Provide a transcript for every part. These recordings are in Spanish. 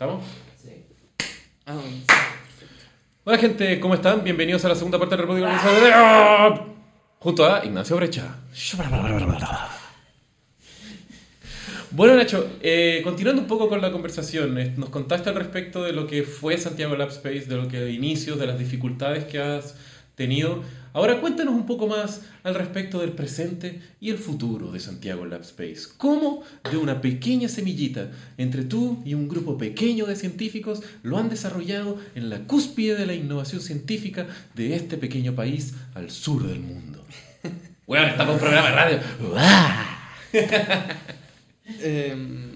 ¿Estamos? Sí. Ah, bueno. Hola gente, ¿cómo están? Bienvenidos a la segunda parte del República Organizada de... Junto a Ignacio Brecha. Bueno Nacho, eh, continuando un poco con la conversación, eh, nos contaste al respecto de lo que fue Santiago Lab Space, de lo que de inicios, de las dificultades que has tenido. Ahora cuéntanos un poco más al respecto del presente y el futuro de Santiago Lab Space. ¿Cómo de una pequeña semillita entre tú y un grupo pequeño de científicos lo han desarrollado en la cúspide de la innovación científica de este pequeño país al sur del mundo? Bueno, está para un programa de radio. Em,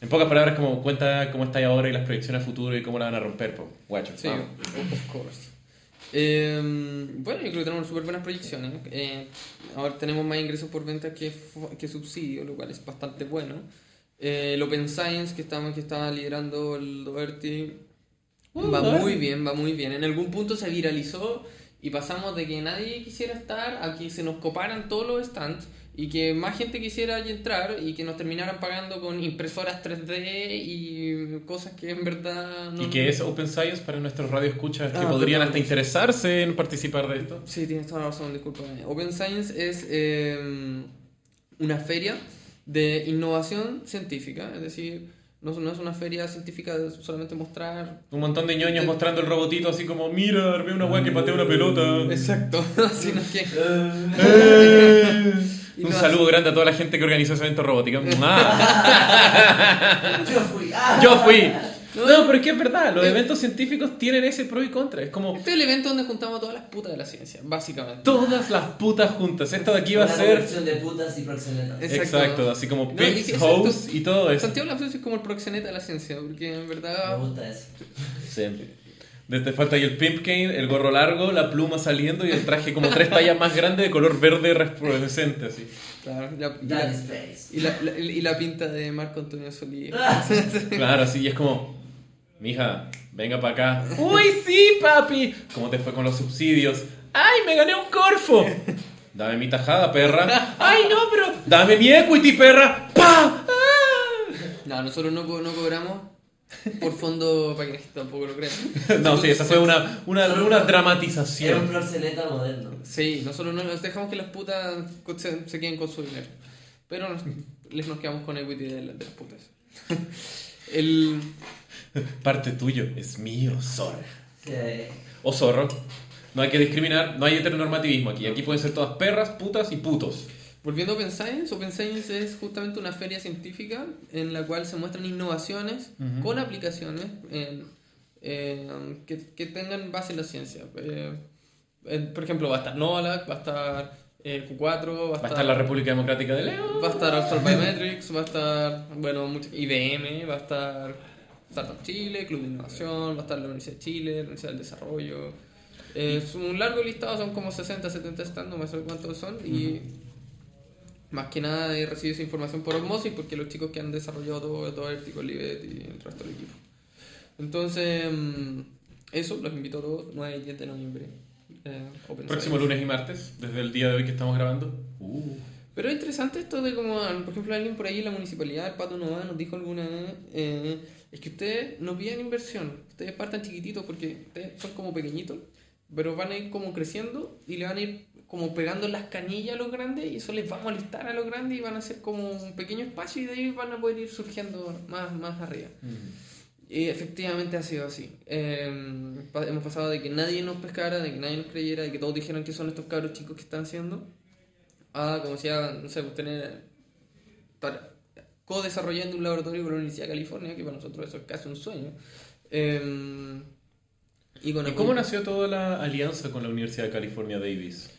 En pocas palabras, como cuenta cómo estáis ahora y las proyecciones a futuro y cómo la van a romper, po. guacho. sí, vamos. of course. Em, bueno, yo creo que tenemos súper buenas proyecciones. Eh, ahora tenemos más ingresos por venta que, que subsidio, lo cual es bastante bueno. Eh, el Open Science que estaba, que estaba liderando el Doherty Uh, va Doherty. muy bien, va muy bien. En algún punto se viralizó y pasamos de que nadie quisiera estar a que se nos coparan todos los stands y que más gente quisiera entrar y que nos terminaran pagando con impresoras 3D y cosas que en verdad no... ¿Y qué es Open Science para nuestros radioescuchas que Ah, podrían perdón. hasta interesarse en participar de esto? Sí, tienes toda la razón, disculpa. Open Science es eh, una feria de innovación científica, es decir, no, no es una feria científica de solamente mostrar... Un montón de ñoños mostrando el robotito así como, mira, ve una weá que patea una pelota. Exacto, sino que... Eh. Un saludo grande a toda la gente que organizó ese evento robótica. Yo fui. ¡Ah! Yo fui. No, pero es que es verdad, los eventos científicos tienen ese pro y contra. Es como Este es el evento donde juntamos a todas las putas de la ciencia, básicamente. todas las putas juntas. Esto de aquí va a Una ser... de putas y proxenetas. Exacto. Exacto, así como No, y exacto. y todo eso. Santiago Lapsus es como el proxeneta de la ciencia, porque en Me verdad... gusta eso. Siempre. Te falta ahí el pimp cane, el gorro largo, la pluma saliendo y el traje como tres tallas más grande de color verde resplandecente así. Claro, la- la, Space. y, la, la- y la pinta de Marco Antonio Solís. Claro, así y es como, mija, venga para acá. Uy, sí, papi. ¿Cómo te fue con los subsidios? Ay, me gané un corfo. Dame mi tajada, perra. Ay, no, pero dame mi equity, perra. ¡Pa! ¡Ah! No, nosotros no, no cobramos por fondo para que tampoco lo crean. No, sí, esa fue una, una, una Era un dramatización. proxeneta moderno. Sí, nosotros no nos dejamos que las putas se, se queden con su dinero. Pero nos, les nos quedamos con equity de, la- de las putas. El, Parte tuyo es mío, zorro. Sí. O zorro. No hay que discriminar, no hay heteronormativismo aquí. Aquí pueden ser todas perras, putas y putos. Volviendo a Open Science, Open Science es justamente una feria científica en la cual se muestran innovaciones con aplicaciones en- que, que tengan base en la ciencia. Eh, por ejemplo, va a estar Novalab, va a estar eh, Q4, va a Va a estar, estar la República Democrática de León. va a estar Austral Biometrics, va a estar bueno, mucho- IBM, va a estar Startup Chile, Club de Innovación, va a estar la Universidad de Chile, la Universidad del Desarrollo. Es un largo listado, son como 60, 70 stands, no me sé cuántos son. Y más que nada he recibido esa información por osmosis porque los chicos que han desarrollado todo, todo Vertical Libet y el resto del equipo. Entonces, mm, eso, los invito a todos, 9 y 10 de noviembre. eh, Próximo Science. lunes y martes, desde el día de hoy que estamos grabando. Uh. Pero es interesante esto de como, por ejemplo, alguien por ahí en la municipalidad, el Pato Nova, nos dijo alguna vez, eh, es que ustedes no piden inversión, ustedes partan chiquititos porque ustedes son como pequeñitos, pero van a ir como creciendo y le van a ir como pegando las canillas a los grandes y eso les va a molestar a los grandes y van a ser como un pequeño espacio y de ahí van a poder ir surgiendo más, más arriba. Y efectivamente ha sido así. Eh, pa- hemos pasado de que nadie nos pescara, de que nadie nos creyera, de que todos dijeran que son estos cabros chicos que están haciendo, a, como decía, no sé, tener, estar co-desarrollando un laboratorio con la Universidad de California, que para nosotros eso es casi un sueño. Eh, y, con ¿Y cómo nació toda la alianza con la Universidad de California Davis?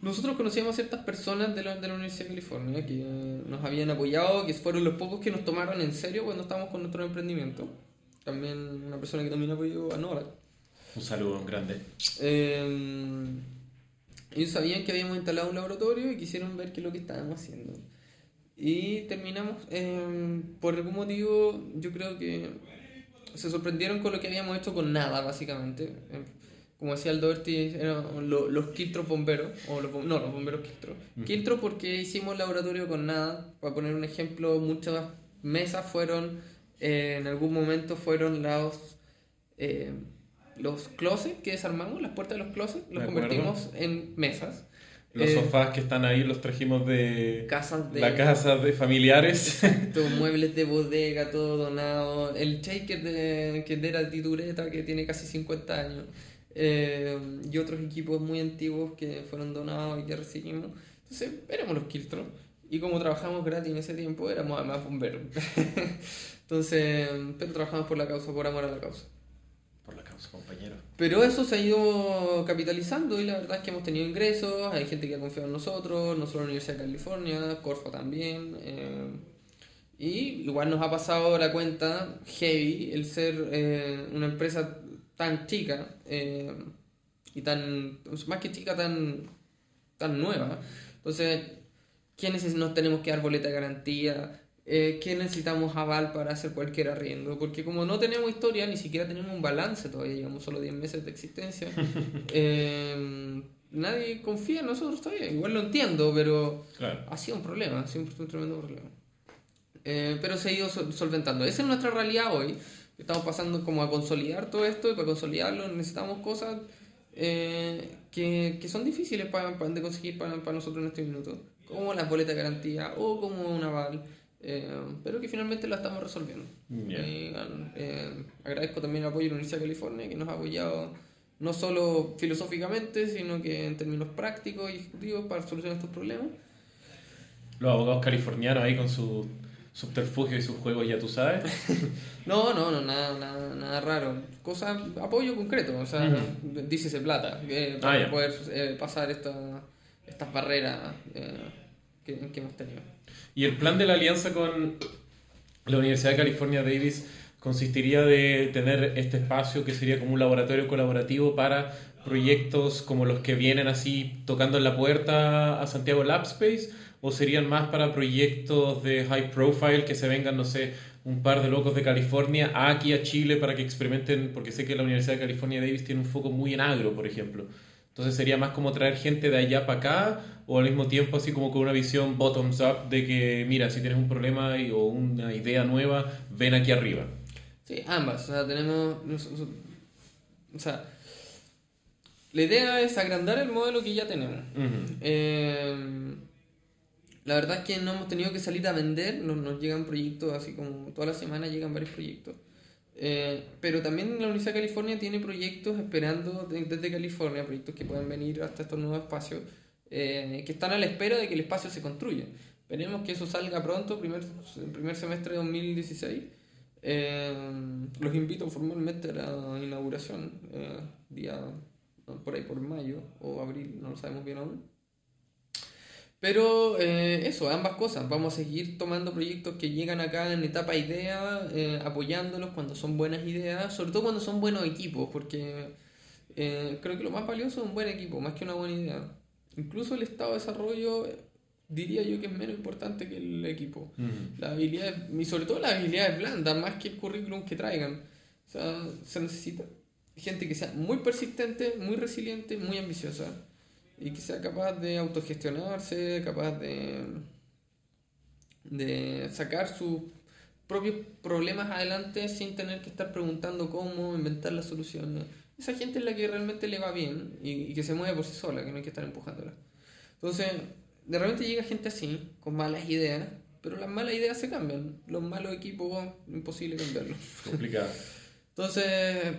Nosotros conocíamos a ciertas personas de la, de la Universidad de California que nos habían apoyado, que fueron los pocos que nos tomaron en serio cuando estábamos con nuestro emprendimiento. También una persona que también apoyó a Nora. Un saludo grande. Eh, ellos sabían que habíamos instalado un laboratorio y quisieron ver qué es lo que estábamos haciendo. Y terminamos, eh, por algún motivo, yo creo que se sorprendieron con lo que habíamos hecho con nada, básicamente. Como decía el Doherty, eran lo- los Kiltros bomberos, o los, no, los bomberos Kiltros. Kiltros porque hicimos laboratorio con nada, para poner un ejemplo, muchas mesas fueron eh, en algún momento fueron los, eh, los closets que desarmamos, las puertas de los closets, los convertimos en mesas. Los Eh, sofás que están ahí los trajimos de Casas de... la casa de familiares. Exacto, muebles de bodega, todo donado. El shaker de, que era de Titureta, que tiene casi 50 años. Eh, y otros equipos muy antiguos que fueron donados y que recibimos. Entonces, éramos los Kiltron. Y como trabajamos gratis en ese tiempo, éramos además bomberos. Entonces, pero trabajamos por la causa, por amor a la causa. Por la causa, compañero. Pero eso se ha ido capitalizando y la verdad es que hemos tenido ingresos, hay gente que ha confiado en nosotros, nosotros la Universidad de California, Corfo también. eh, y igual nos ha pasado la cuenta heavy el ser eh, una empresa tan chica eh, y tan, más que chica, tan, tan nueva. Entonces, ¿qué neces- nos tenemos que dar boleta de garantía? Eh, ¿Qué necesitamos aval para hacer cualquier arriendo? Porque como no tenemos historia, ni siquiera tenemos un balance todavía, llevamos solo 10 meses de existencia, eh, nadie confía en nosotros todavía. Igual lo entiendo, pero Claro. ha sido un problema, ha sido un, tremendo problema. Eh, pero se ha ido sol- solventando. Esa es nuestra realidad hoy. Estamos pasando como a consolidar todo esto y para consolidarlo necesitamos cosas eh, que, que son difíciles para, para- de conseguir para, para nosotros en este minuto, como las boletas de garantía o como un aval, eh, pero que finalmente la estamos resolviendo. Ya. Y, eh, agradezco también el apoyo de la Universidad de California que nos ha apoyado no solo filosóficamente, sino que en términos prácticos y ejecutivos para solucionar estos problemas. Los abogados californianos ahí con sus subterfugios y sus juegos, ya tú sabes. No, no, no, nada, nada, nada raro. Cosa, apoyo concreto, o sea, dícese plata, eh, para Ah, poder eh, pasar esta, estas barreras eh, que, que hemos tenido. Y el plan de la alianza con la Universidad de California Davis consistiría de tener este espacio que sería como un laboratorio colaborativo para proyectos como los que vienen así tocando en la puerta a Santiago Lab Space o serían más para proyectos de high profile que se vengan, no sé, un par de locos de California aquí a Chile para que experimenten, porque sé que la Universidad de California Davis tiene un foco muy en agro, por ejemplo. Entonces sería más como traer gente de allá para acá o al mismo tiempo así como con una visión bottoms up de que, mira, si tienes un problema y- o una idea nueva, ven aquí arriba. Sí, ambas, o sea, tenemos, o sea, la idea es agrandar el modelo que ya tenemos. Eh, la verdad es que no hemos tenido que salir a vender, nos, nos llegan proyectos así como toda la semana llegan varios proyectos. Eh, pero también la Universidad de California tiene proyectos esperando de- desde California, proyectos que pueden venir hasta estos nuevos espacios, eh, que están a la espera de que el espacio se construya. Esperemos que eso salga pronto, primer, primer semestre de 2016. Eh, los invito formalmente a la inauguración, eh, día por ahí por mayo o abril, no lo sabemos bien aún. Pero eh, eso, ambas cosas. Vamos a seguir tomando proyectos que llegan acá en etapa idea, eh, apoyándolos cuando son buenas ideas, sobre todo cuando son buenos equipos, porque eh, creo que lo más valioso es un buen equipo, más que una buena idea. Incluso el estado de desarrollo diría yo que es menos importante que el equipo. Las habilidades, y sobre todo las habilidades blandas, más que el currículum que traigan. O sea, se necesita gente que sea muy persistente, muy resiliente, muy ambiciosa. Y que sea capaz de autogestionarse, capaz de, de sacar sus propios problemas adelante sin tener que estar preguntando cómo, inventar las soluciones. Esa gente es la que realmente le va bien y, y que se mueve por sí sola, que no hay que estar empujándola. Entonces, de repente llega gente así, con malas ideas, pero las malas ideas se cambian. Los malos equipos, imposible cambiarlos. Complicado. Entonces,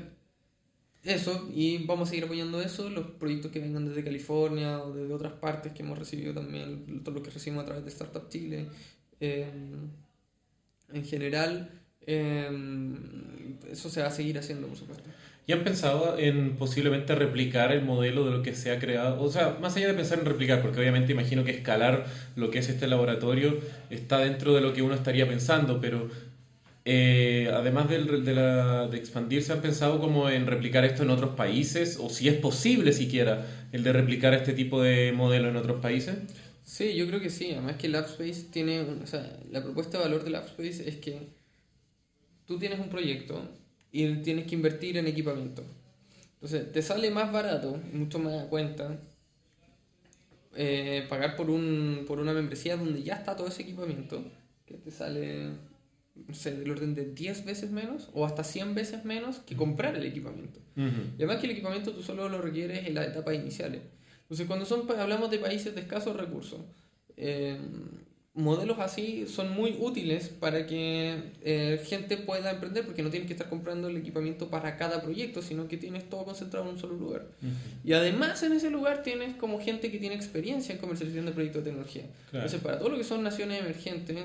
eso, y vamos a seguir apoyando eso, los proyectos que vengan desde California o desde otras partes que hemos recibido también, todo lo que recibimos a través de Startup Chile. eh, en general, eh, eso se va a seguir haciendo, por supuesto. ¿Y han pensado en posiblemente replicar el modelo de lo que se ha creado? O sea, más allá de pensar en replicar, porque obviamente imagino que escalar lo que es este laboratorio está dentro de lo que uno estaría pensando, pero eh, además del- de, la- de expandirse, ¿han pensado como en replicar esto en otros países? O si es posible siquiera el de replicar este tipo de modelo en otros países. Sí, yo creo que sí. Además que LabSpace tiene, o sea, la propuesta de valor de LabSpace es que tú tienes un proyecto y tienes que invertir en equipamiento. Entonces, te sale más barato, mucho más a cuenta, eh, pagar por, un, por una membresía donde ya está todo ese equipamiento, que te sale no sé, del orden de 10 veces menos o hasta 100 veces menos que comprar el equipamiento. Ujú. Y además que el equipamiento tú solo lo requieres en las etapas iniciales. Entonces, cuando son, pa- hablamos de países de escasos recursos, eh, modelos así son muy útiles para que eh, gente pueda emprender, porque no tienes que estar comprando el equipamiento para cada proyecto, sino que tienes todo concentrado en un solo lugar. Y además en ese lugar tienes como gente que tiene experiencia en comercialización de proyectos de tecnología. Claro. Entonces, para todo lo que son naciones emergentes,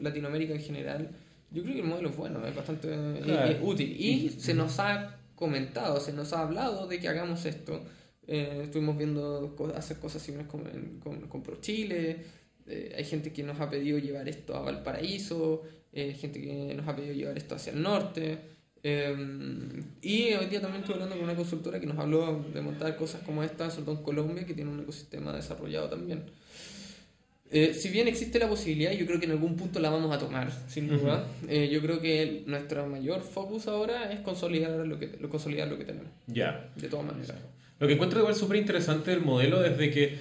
Latinoamérica en general, yo creo que el modelo es bueno, es bastante eh, eh, útil. Y se nos ha comentado, se nos ha hablado de que hagamos esto. Eh, estuvimos viendo co- hacer cosas similares con, con, con ProChile. Eh, hay gente que nos ha pedido llevar esto a Valparaíso, eh, gente que nos ha pedido llevar esto hacia el norte. Eh, y hoy día también estuve hablando con una consultora que nos habló de montar cosas como esta, sobre todo en Colombia, que tiene un ecosistema desarrollado también. Eh, si bien existe la posibilidad, yo creo que en algún punto la vamos a tomar, sin duda. Eh, yo creo que el- nuestro mayor focus ahora es consolidar lo que, lo, consolidar lo que tenemos, Ya. de todas maneras. Lo que encuentro igual súper interesante del modelo es de que,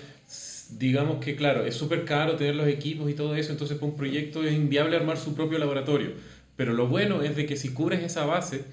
digamos que, claro, es súper caro tener los equipos y todo eso, entonces para un proyecto es inviable armar su propio laboratorio. Pero lo bueno es de que si cubres esa base,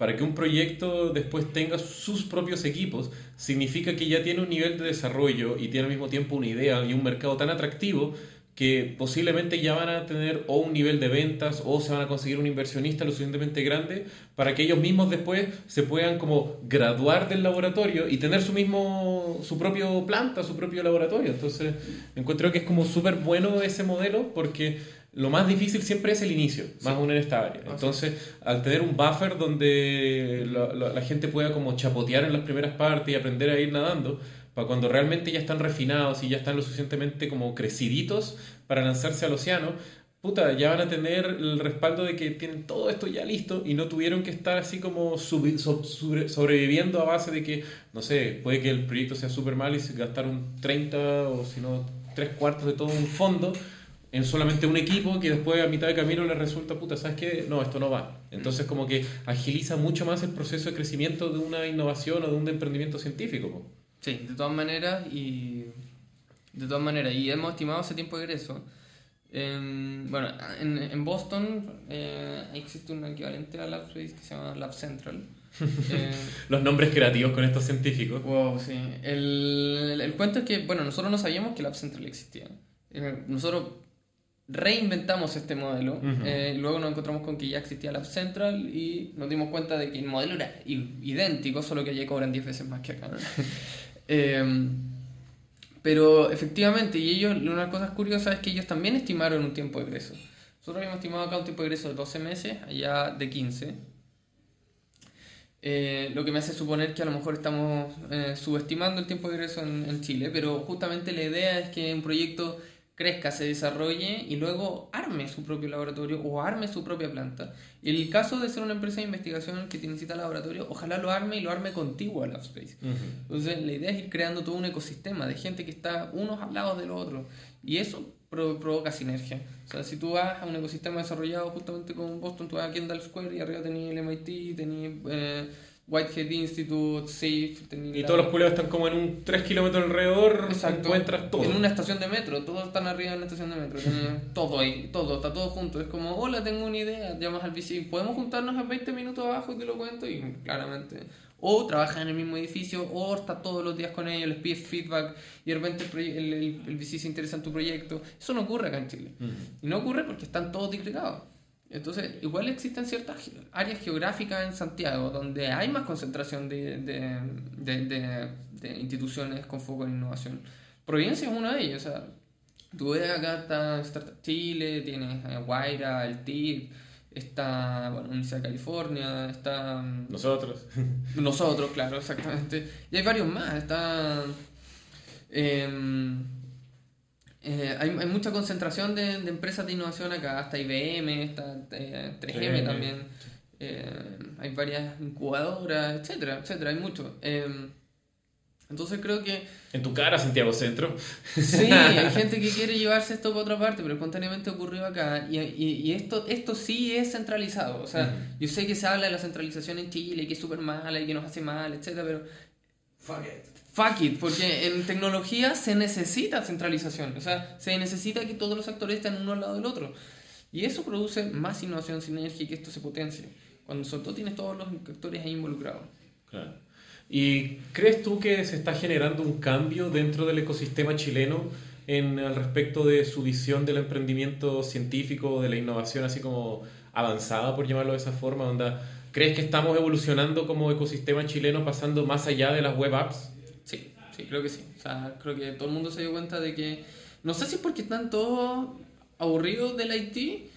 para que un proyecto después tenga sus propios equipos, significa que ya tiene un nivel de desarrollo y tiene al mismo tiempo una idea y un mercado tan atractivo que posiblemente ya van a tener o un nivel de ventas o se van a conseguir un inversionista lo suficientemente grande para que ellos mismos después se puedan como graduar del laboratorio y tener su mismo su propio planta, su propio laboratorio. Entonces, encuentro que es como súper bueno ese modelo porque lo más difícil siempre es el inicio, más aún en esta área. Entonces, al tener un buffer donde la, la- la gente pueda como chapotear en las primeras partes y aprender a ir nadando, para cuando realmente ya están refinados y ya están lo suficientemente como creciditos para lanzarse al océano, puta, ya van a tener el respaldo de que tienen todo esto ya listo y no tuvieron que estar así como sobre- sobreviviendo a base de que, no sé, puede que el proyecto sea súper mal y se gastaron 30 o si no, tres cuartos de todo un fondo en solamente un equipo que después a mitad de camino les resulta, puta, ¿sabes qué? No, esto no va. Entonces como que agiliza mucho más el proceso de crecimiento de una innovación o de un emprendimiento científico. Sí, de todas maneras y de todas maneras y hemos estimado ese tiempo de egreso. En, bueno, en, en Boston eh, existe un equivalente a LabSpace que se llama Lab Central. Eh, Los nombres creativos con estos científicos. Wow, sí. El, el, el cuento es que, bueno, nosotros no sabíamos que Lab Central existía. Eh, nosotros reinventamos este modelo. Eh, luego nos encontramos con que ya existía Lab Central y nos dimos cuenta de que el modelo era idéntico, solo que allí cobran 10 veces más que acá. Eh, pero efectivamente, y ellos, una cosas curiosas es que ellos también estimaron un tiempo de egreso. Nosotros habíamos estimado acá un tiempo de egreso de 12 meses, allá de 15. Eh, lo que me hace suponer que a lo mejor estamos subestimando el tiempo de egreso en, en Chile, pero justamente la idea es que un proyecto crezca, se desarrolle y luego arme su propio laboratorio o arme su propia planta. Y el caso de ser una empresa de investigación que necesita laboratorio, ojalá lo arme y lo arme contiguo a LabSpace. Entonces, la idea es ir creando todo un ecosistema de gente que está unos al lado de los otros. Y eso pro- provoca sinergia. O sea, si tú vas a un ecosistema desarrollado justamente con Boston, tú vas a Kendall Square y arriba tenías el MIT, tenías eh, Whitehead Institute, SAFE, Y todos los culeros están como en un 3 kilómetros alrededor, Exacto. encuentras todo. En una estación de metro, todos están arriba en la estación de metro. Todo ahí, todo, está todo junto. Es como, hola, tengo una idea, llamas al VC, ¿podemos juntarnos en 20 minutos abajo y te lo cuento? Y claramente. O trabajan en el mismo edificio, o estás todos los días con ellos, les pides feedback y de repente el, el, el, el VC se interesa en tu proyecto. Eso no ocurre acá en Chile. Y no ocurre porque están todos disgregados. Entonces, igual existen ciertas áreas geográficas en Santiago donde hay más concentración de, de, de, de- de instituciones con foco en innovación. Providencia es una de ellas. O sea, tú ves acá está Startup Chile, tienes eh, Guaira, el TIP, está bueno, Universidad de California, está mm, Nosotros. nosotros, claro, exactamente. Y hay varios más. Está. em, eh, hay, hay mucha concentración de, de empresas de innovación acá. Hasta IBM, está eh, 3M 3M. también. eh, hay varias incubadoras, etcétera, etcétera. Hay mucho. Em, entonces creo que En tu cara, Santiago Centro. Sí, hay gente que quiere llevarse esto para otra parte, pero espontáneamente ocurrió acá. Y, y, y esto, esto sí es centralizado. O sea, Ujú. yo sé que se habla de la centralización en Chile, que es súper mala y que nos hace mal, etcétera, pero Fuck it. fuck it, porque en tecnología se necesita centralización. O sea, se necesita que todos los actores estén uno al lado del otro. Y eso produce más innovación, sinergia y que esto se potencie. Cuando sobre todo tienes todos los actores ahí involucrados. Claro. ¿Y crees tú que se está generando un cambio dentro del ecosistema chileno en, al respecto de su visión del emprendimiento científico, de la innovación así como avanzada, por llamarlo de esa forma? Onda, ¿Crees que estamos evolucionando como ecosistema chileno pasando más allá de las web apps? Sí, sí, creo que sí. O sea, creo que todo el mundo se dio cuenta de que... No sé si es porque están todos aburridos del IT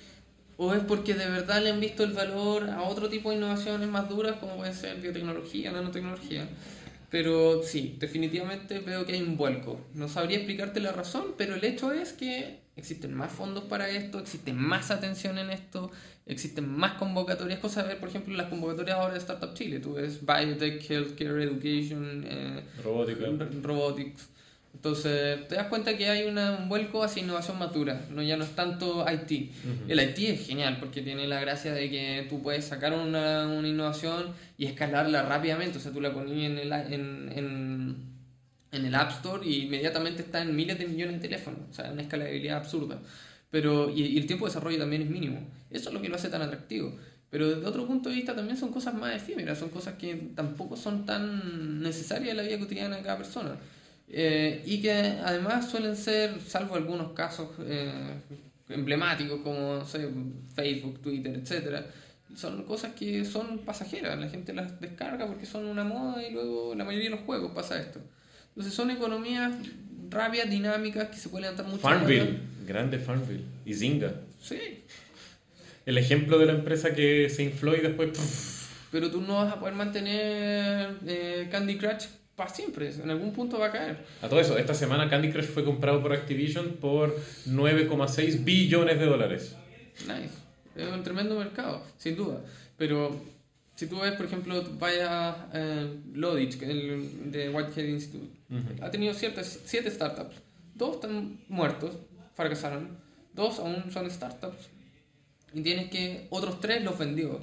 o es porque de verdad le han visto el valor a otro tipo de innovaciones más duras como puede ser biotecnología, nanotecnología. Pero sí, definitivamente veo que hay un vuelco. No sabría explicarte la razón, pero el hecho es que existen más fondos para esto, existe más atención en esto, existen más convocatorias. Cosa de ver, por ejemplo, las convocatorias ahora de Startup Chile. Tú ves Biotech, Healthcare, Education, eh, Robótica. Robotics. Entonces, te das cuenta que hay una, un vuelco hacia innovación madura, no ya no es tanto IT. El IT es genial porque tiene la gracia de que tú puedes sacar una, una innovación y escalarla rápidamente. O sea, tú la pones en el, en, en, en el App Store y inmediatamente está en miles de millones de teléfonos. O sea, una escalabilidad absurda. Pero, y, y el tiempo de desarrollo también es mínimo. Eso es lo que lo hace tan atractivo. Pero desde otro punto de vista también son cosas más efímeras, son cosas que tampoco son tan necesarias en la vida cotidiana de cada persona. Eh, y que además suelen ser, salvo algunos casos eh, emblemáticos como no sé, Facebook, Twitter, etcétera, son cosas que son pasajeras, la gente las descarga porque son una moda y luego la mayoría de los juegos pasa esto. Entonces son economías rápidas, dinámicas, que se pueden levantar mucho. Farmville, grande Farmville, y Zynga. Sí, El ejemplo de la empresa que se infló y después... pff, pero tú no vas a poder mantener eh, Candy Crush para siempre, en algún punto va a caer. A todo eso, esta semana Candy Crush fue comprado por Activision por 9,6 billones de dólares. Nice. Es un tremendo mercado, sin duda. Pero si tú ves, por ejemplo, vaya eh, Lodich, que el de Whitehead Institute, ha tenido ciertas, siete startups. Dos están muertos, fracasaron. Dos aún son startups. Y tienes que otros tres los vendió.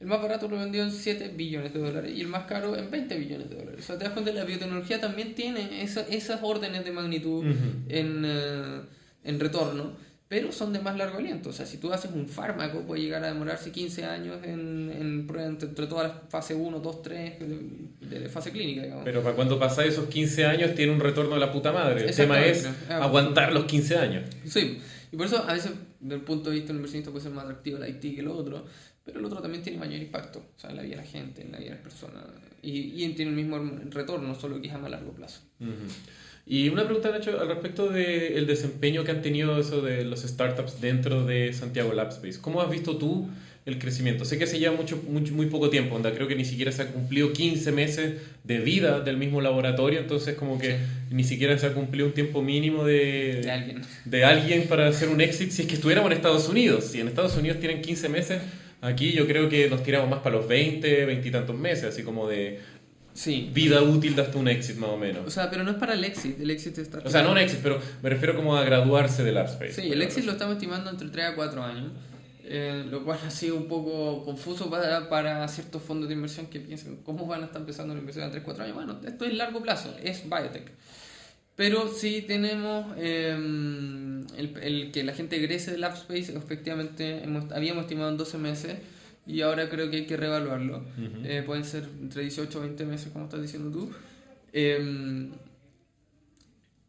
El más barato lo vendió en 7 billones de dólares y el más caro en 20 billones de dólares. O sea, te das cuenta, la biotecnología también tiene esa- esas órdenes de magnitud Ujú. en, eh, en retorno, pero son de más largo aliento. O sea, si tú haces un fármaco, puede llegar a demorarse 15 años en, en prueba entre, entre todas las fase 1, 2, 3 de, de fase clínica, digamos. Pero para cuando pasa esos 15 años tiene un retorno de la puta madre. El tema es Exactamente. aguantar los 15 años. Sí, y por eso a veces, desde el punto de vista del inversionista, puede ser más atractivo el IT que el otro, pero el otro también tiene mayor impacto, o sea, en la vida de la gente, en la vida de las personas, y, y tiene el mismo retorno, solo que es a más largo plazo. Y una pregunta, Nacho, al respecto del desempeño que han tenido eso de los startups dentro de Santiago Labspace. ¿Cómo has visto tú el crecimiento? Sé que se lleva mucho, mucho, muy poco tiempo, onda, creo que ni siquiera se ha cumplido 15 meses de vida del mismo laboratorio, entonces como que ni siquiera se ha cumplido un tiempo mínimo de, De alguien. de alguien para hacer un exit si es que estuviéramos en Estados Unidos. Si en Estados Unidos tienen 15 meses, aquí yo creo que nos tiramos más para los 20, 20 y tantos meses, así como de Sí. vida útil de hasta un exit más o menos. O sea, pero no es para el exit, el exit está... O sea, no un exit, pero me refiero como a graduarse del AppSpace. Sí, el exit lo estamos estimando entre 3 a 4 años, eh, lo cual ha sido un poco confuso para, para ciertos fondos de inversión que piensan cómo van a estar empezando la inversión a 3 4 años. Bueno, esto es largo plazo, es biotech. Pero sí tenemos eh, el, el que la gente egrese del AppSpace, efectivamente hemos- habíamos estimado en 12 meses y ahora creo que hay que reevaluarlo. Ujú. Eh, pueden ser entre 18 o 20 meses, como estás diciendo tú. Eh,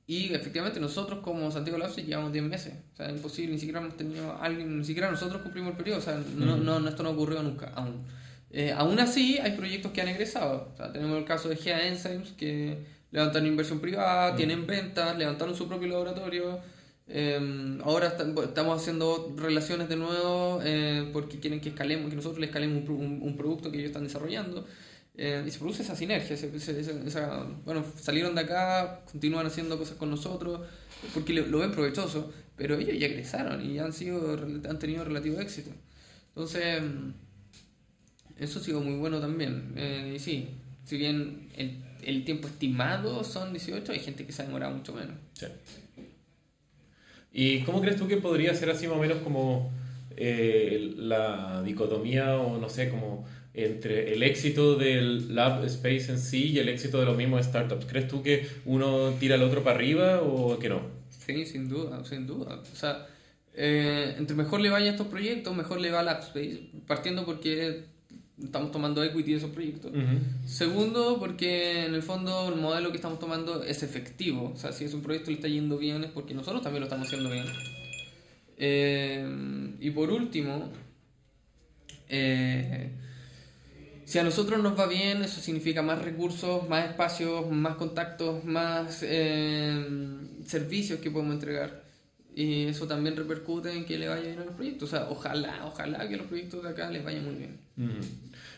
y efectivamente nosotros como Santiago Labs llevamos 10 meses. O sea, imposible, ni siquiera hemos tenido alguien, ni siquiera nosotros cumplimos el periodo. O sea, no, Ujú. no, no, esto no ocurrió nunca aún. Eh, aún así, hay proyectos que han egresado. O sea, tenemos el caso de GEA Enzymes que levantaron inversión privada, Ujú. tienen ventas, levantaron su propio laboratorio. Eh, ahora estam- estamos haciendo relaciones de nuevo eh, porque quieren que escalemos, que nosotros les escalemos un, un- un producto que ellos están desarrollando. Eh, y se produce esa sinergia, ese- ese- esa- bueno, salieron de acá, continúan haciendo cosas con nosotros, porque lo, ven provechoso, pero ellos ya egresaron y han, sido, han tenido relativo éxito. Entonces, eso ha sido muy bueno también. Eh, y sí, si bien el, tiempo estimado son 18, hay gente que se ha demorado mucho menos. ¿Y cómo crees tú que podría ser así más o menos como eh, la dicotomía o no sé, como entre el éxito del lab space en sí y el éxito de los mismos startups? ¿Crees tú que uno tira al otro para arriba o que no? Sí, sin duda, sin duda. O sea, Eh, entre mejor le vaya a estos proyectos, mejor le va al AppSpace, partiendo porque estamos tomando equity de esos proyectos. Segundo, porque en el fondo el modelo que estamos tomando es efectivo. O sea, si es un proyecto le está yendo bien es porque nosotros también lo estamos haciendo bien. Eh, y por último, eh, si a nosotros nos va bien, eso significa más recursos, más espacios, más contactos, más eh, servicios que podemos entregar. Y eso también repercute en que le vaya bien a los proyectos. O sea, ojalá, ojalá que los proyectos de acá les vayan muy bien.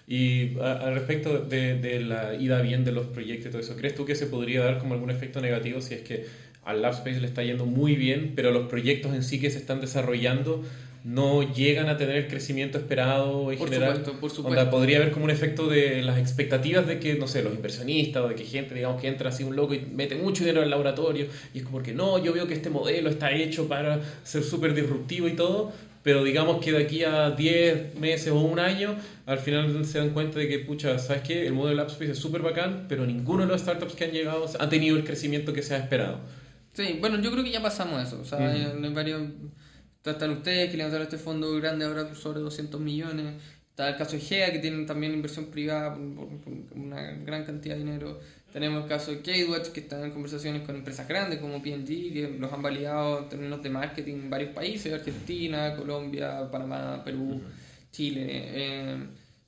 Y al respecto de, de la ida bien de los proyectos y todo eso, ¿crees tú que se podría dar como algún efecto negativo si es que al LabSpace le está yendo muy bien, pero los proyectos en sí que se están desarrollando no llegan a tener el crecimiento esperado en Por general? supuesto, por Onda, supuesto. podría haber como un efecto de las expectativas de que, no sé, los inversionistas o de que gente, digamos, que entra así un loco y mete mucho dinero al laboratorio y es como que no, yo veo que este modelo está hecho para ser súper disruptivo y todo, pero digamos que de aquí a 10 meses o un año, al final se dan cuenta de que, pucha, ¿sabes qué? El modelo AppSpace es súper bacán, pero ninguno de los startups que han llegado ha tenido el crecimiento que se ha esperado. Sí, bueno, yo creo que ya pasamos eso. O sea, hay varios. Están ustedes que levantaron este fondo grande ahora sobre 200 millones. Está el caso de GEA que tienen también inversión privada por, por- por una gran cantidad de dinero. Tenemos el caso de K-Watch que están en conversaciones con empresas grandes como P&G que los han validado en términos de marketing en varios países: Argentina, Colombia, Panamá, Perú, Chile. Eh,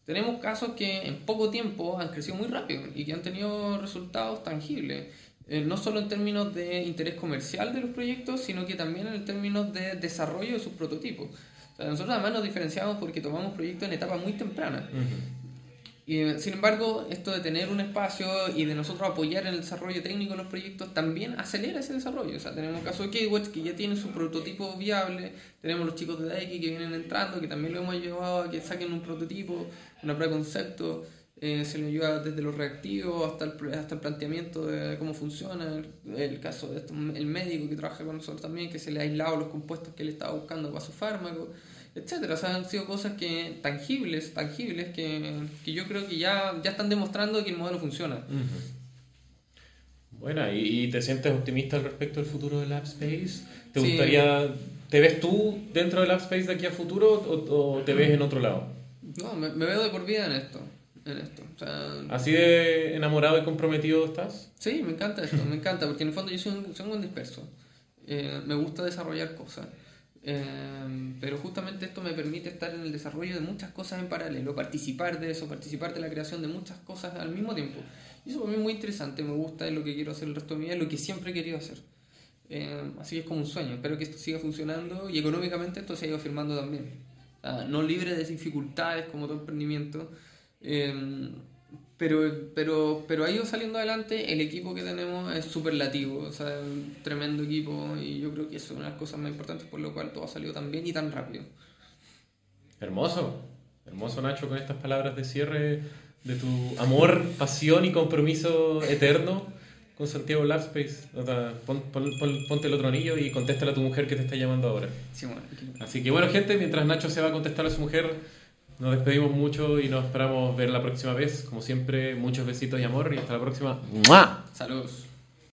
tenemos casos que en poco tiempo han crecido muy rápido y que han tenido resultados tangibles. Eh, no solo en términos de interés comercial de los proyectos, sino que también en términos de desarrollo de sus prototipos. O sea, nosotros además nos diferenciamos porque tomamos proyectos en etapas muy tempranas. Y, eh, sin embargo, esto de tener un espacio y de nosotros apoyar en el desarrollo técnico de los proyectos también acelera ese desarrollo. O sea, tenemos el caso de K-Watch que ya tiene su prototipo viable, tenemos los chicos de Daiki que vienen entrando, que también lo hemos llevado a que saquen un prototipo, una prueba de concepto, eh, se le ayuda desde los reactivos hasta el, hasta el planteamiento de cómo funciona. El, el caso de esto, el médico que trabaja con nosotros también, que se le ha aislado los compuestos que él estaba buscando para su fármaco etcétera. O sea, han sido cosas que tangibles, tangibles, que, que yo creo que ya, ya están demostrando que el modelo funciona. Bueno, ¿y, y te sientes optimista al respecto del futuro del AppSpace? ¿Te Sí. gustaría, te ves tú dentro del AppSpace de aquí a futuro o, o te ves en otro lado? No, me, me veo de por vida en esto. En esto. O sea, ¿Así de enamorado y comprometido estás? sí, me encanta esto, me encanta, porque en el fondo yo soy un, soy un buen disperso. Eh, me gusta desarrollar cosas. Eh, pero justamente esto me permite estar en el desarrollo de muchas cosas en paralelo, participar de eso, participar de la creación de muchas cosas al mismo tiempo. Y eso para mí es muy interesante, me gusta, es lo que quiero hacer el resto de mi vida, es lo que siempre he querido hacer. Eh, así que es como un sueño, espero que esto siga funcionando y económicamente esto se ha ido firmando también. No libre de dificultades como todo emprendimiento, eh, pero, pero, pero ha ido saliendo adelante, el equipo que tenemos es superlativo, o sea, un tremendo equipo y yo creo que es una de las cosas más importantes por lo cual todo ha salido tan bien y tan rápido. Hermoso, hermoso Nacho con estas palabras de cierre de tu amor, pasión y compromiso eterno con Santiago Labspace. O sea, pon- pon- pon- ponte el otro anillo y contéstale a tu mujer que te está llamando ahora. Sí, bueno, Así que bueno gente, mientras Nacho se va a contestar a su mujer, nos despedimos mucho y nos esperamos ver la próxima vez. Como siempre, muchos besitos y amor y hasta la próxima. ¡Mua! Saludos.